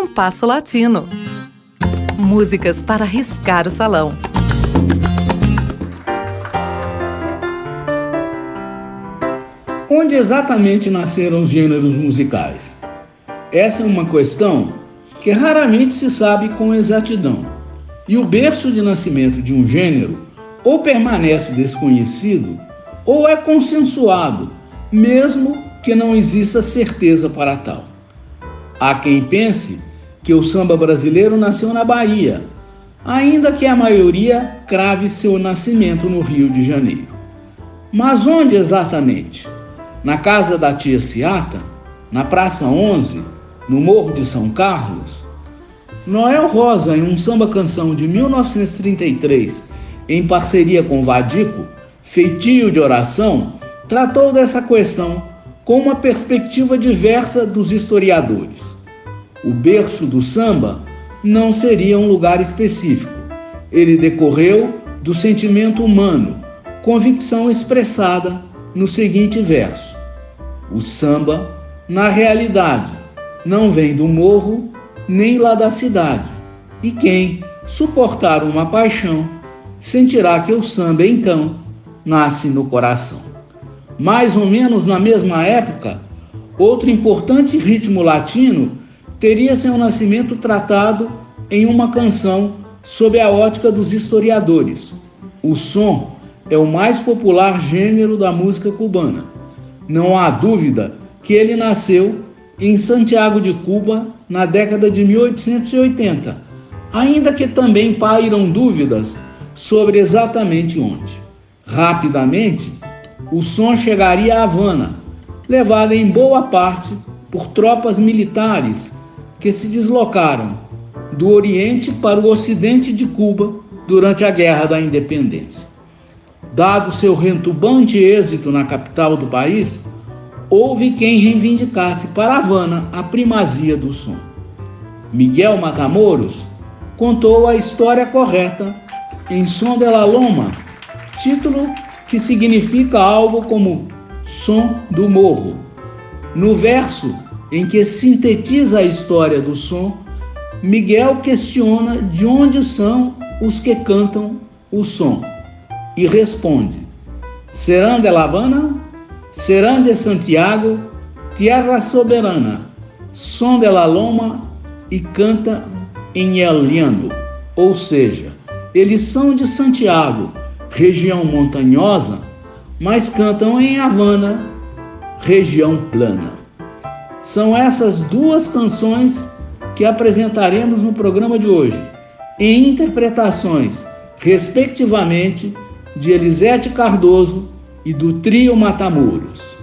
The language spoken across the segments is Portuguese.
Compasso Latino. Músicas para riscar o salão. Onde exatamente nasceram os gêneros musicais? Essa é uma questão que raramente se sabe com exatidão. E o berço de nascimento de um gênero ou permanece desconhecido ou é consensuado, mesmo que não exista certeza para tal. Há quem pense que o samba brasileiro nasceu na Bahia, ainda que a maioria crave seu nascimento no Rio de Janeiro. Mas onde exatamente? Na casa da tia Ciata? Na Praça 11? No Morro de São Carlos? Noel Rosa, em um samba-canção de 1933, em parceria com Vadico, Feitio de Oração, tratou dessa questão com uma perspectiva diversa dos historiadores. O berço do samba não seria um lugar específico. Ele decorreu do sentimento humano, convicção expressada no seguinte verso: O samba, na realidade, não vem do morro nem lá da cidade. E quem suportar uma paixão sentirá que o samba então nasce no coração. Mais ou menos na mesma época, outro importante ritmo latino teria seu nascimento tratado em uma canção sob a ótica dos historiadores. O som é o mais popular gênero da música cubana. Não há dúvida que ele nasceu em Santiago de Cuba na década de 1880, ainda que também pairam dúvidas sobre exatamente onde. Rapidamente, o som chegaria a Havana, levado em boa parte por tropas militares que se deslocaram do Oriente para o Ocidente de Cuba durante a Guerra da Independência. Dado seu rentubante êxito na capital do país, houve quem reivindicasse para Havana a primazia do som. Miguel Matamoros contou a história correta em Som de la Loma, título que significa algo como som do morro. No verso em que sintetiza a história do som, Miguel questiona de onde são os que cantam o som e responde: Serão de La Habana? Serão de Santiago? Tierra soberana, som de la loma e canta em Eliano, ou seja, eles são de Santiago, região montanhosa, mas cantam em Havana, região plana. São essas duas canções que apresentaremos no programa de hoje, em interpretações, respectivamente, de Elisete Cardoso e do Trio Matamoros.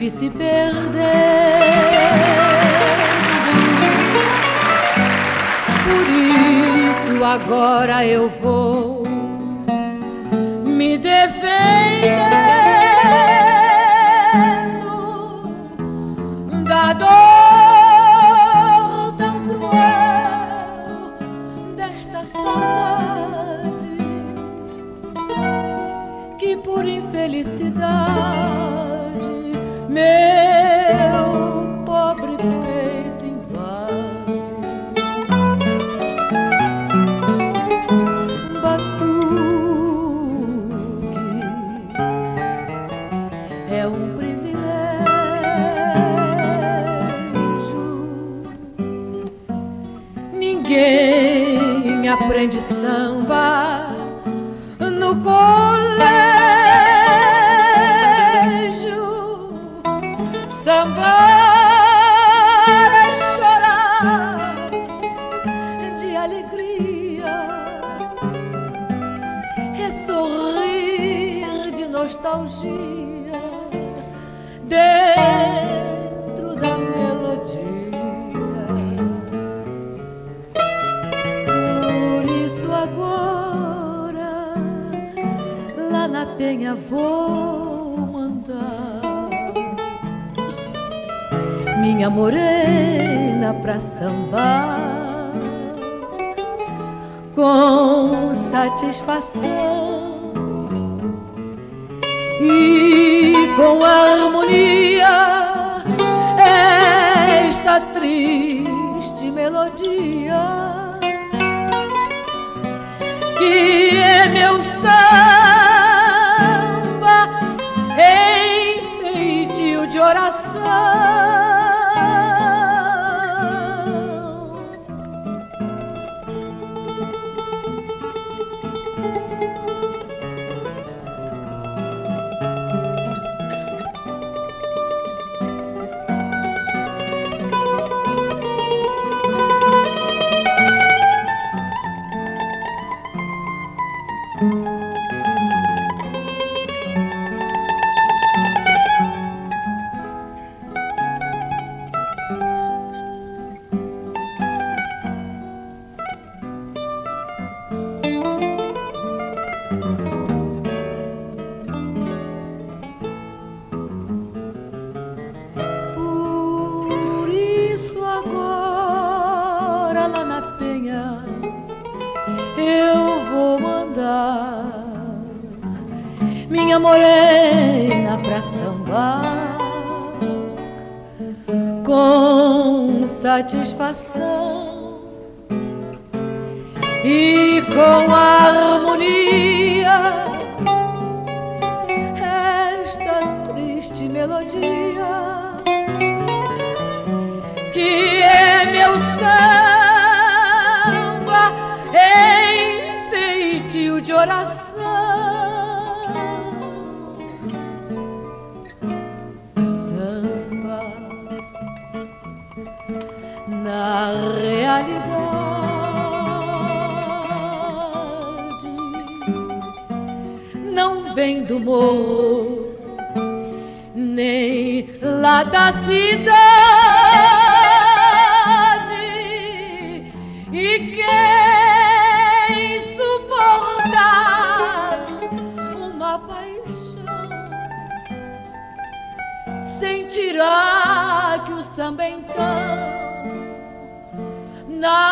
Vive se perdendo. Por isso agora eu vou me defendendo penha vou mandar. Minha morena pra sambar. Com satisfação e com harmonia esta triste melodia que é meu samba love. Oração. morena pra sambar com satisfação e com harmonia esta triste melodia que é meu samba em feitio de oração vem do morro, nem lá da cidade. E quem suportar uma paixão sentirá que o samba então nasce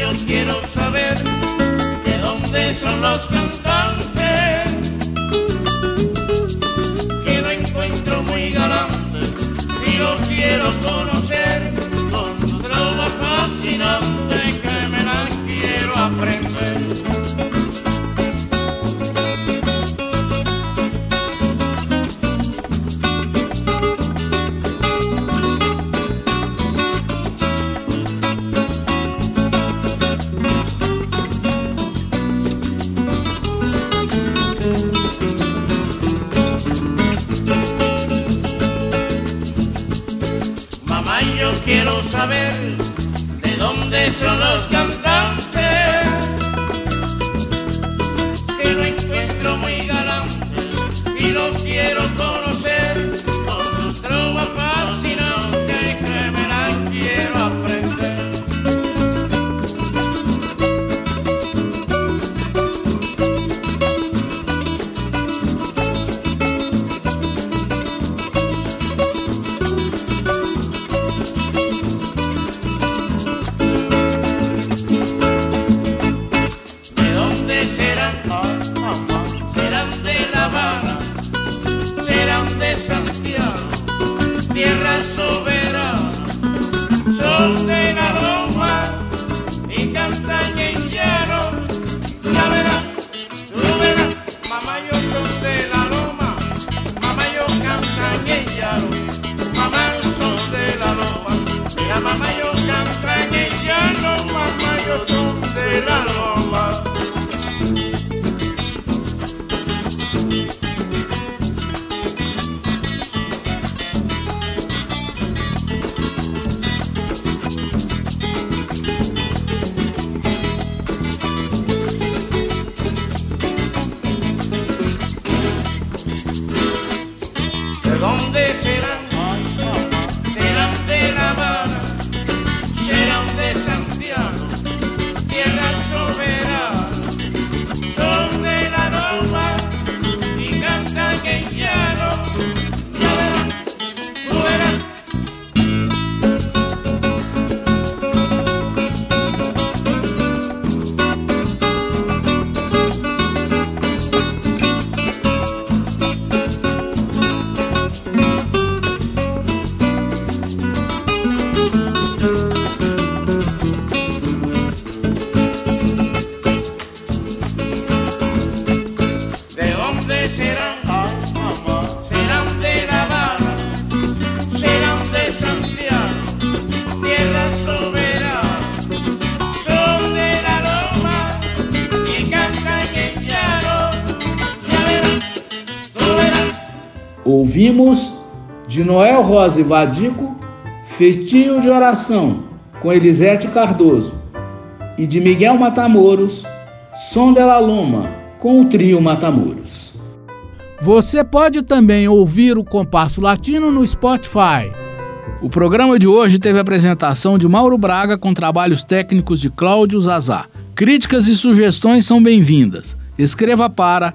yo quiero saber de dónde son los cantantes que no encuentro muy galante y los quiero conocer. La loma, mamá yo Ouvimos de Noel Rosa e Vadico, Feitio de Oração, com Elisete Cardoso, e de Miguel Matamoros, Som de la Loma, com o trio Matamoros. Você pode também ouvir o Compasso Latino no Spotify. O programa de hoje teve a apresentação de Mauro Braga com trabalhos técnicos de Cláudio Zazá. Críticas e sugestões são bem-vindas. Escreva para